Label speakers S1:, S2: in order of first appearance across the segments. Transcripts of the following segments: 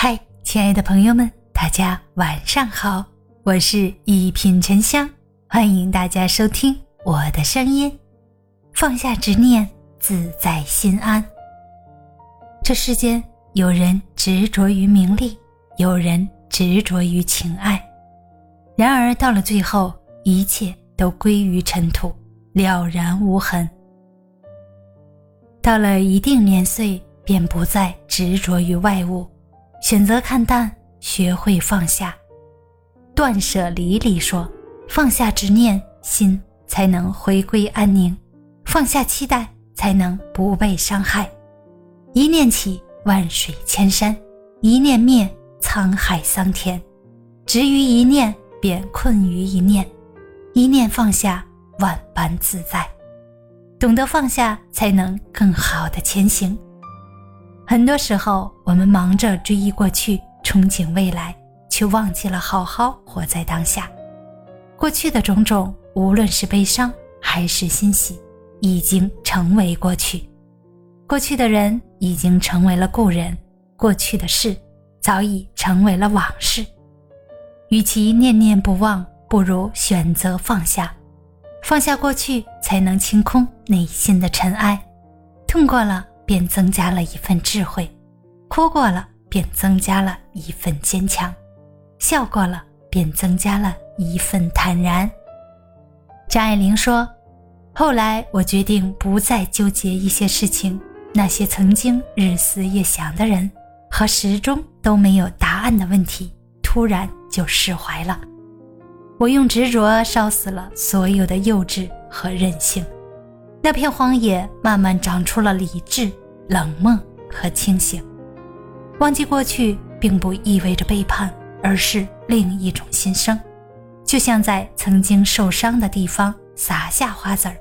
S1: 嗨，亲爱的朋友们，大家晚上好，我是一品沉香，欢迎大家收听我的声音。放下执念，自在心安。这世间有人执着于名利，有人执着于情爱，然而到了最后，一切都归于尘土，了然无痕。到了一定年岁，便不再执着于外物。选择看淡，学会放下。断舍离里说：“放下执念，心才能回归安宁；放下期待，才能不被伤害。一念起，万水千山；一念灭，沧海桑田。执于一念，便困于一念；一念放下，万般自在。懂得放下，才能更好的前行。”很多时候，我们忙着追忆过去，憧憬未来，却忘记了好好活在当下。过去的种种，无论是悲伤还是欣喜，已经成为过去。过去的人已经成为了故人，过去的事早已成为了往事。与其念念不忘，不如选择放下。放下过去，才能清空内心的尘埃。痛过了。便增加了一份智慧，哭过了便增加了一份坚强，笑过了便增加了一份坦然。张爱玲说：“后来我决定不再纠结一些事情，那些曾经日思夜想的人和始终都没有答案的问题，突然就释怀了。我用执着烧死了所有的幼稚和任性。”那片荒野慢慢长出了理智、冷漠和清醒。忘记过去并不意味着背叛，而是另一种新生。就像在曾经受伤的地方撒下花籽儿，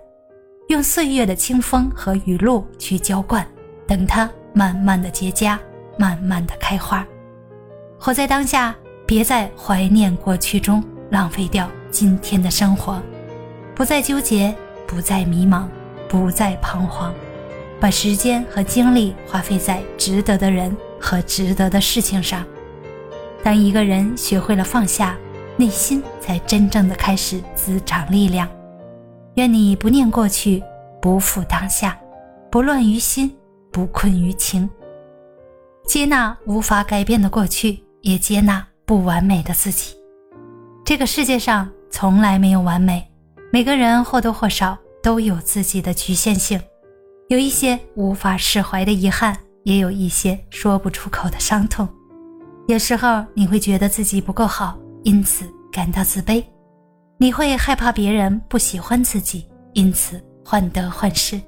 S1: 用岁月的清风和雨露去浇灌，等它慢慢的结痂，慢慢的开花。活在当下，别在怀念过去中浪费掉今天的生活，不再纠结，不再迷茫。不再彷徨，把时间和精力花费在值得的人和值得的事情上。当一个人学会了放下，内心才真正的开始滋长力量。愿你不念过去，不负当下，不乱于心，不困于情。接纳无法改变的过去，也接纳不完美的自己。这个世界上从来没有完美，每个人或多或少。都有自己的局限性，有一些无法释怀的遗憾，也有一些说不出口的伤痛。有时候你会觉得自己不够好，因此感到自卑；你会害怕别人不喜欢自己，因此患得患失；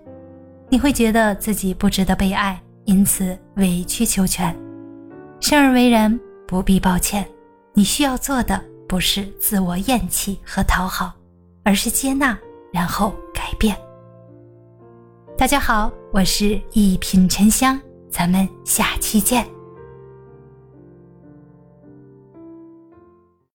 S1: 你会觉得自己不值得被爱，因此委曲求全。生而为人，不必抱歉。你需要做的不是自我厌弃和讨好，而是接纳，然后。大家好，我是一品沉香，咱们下期见。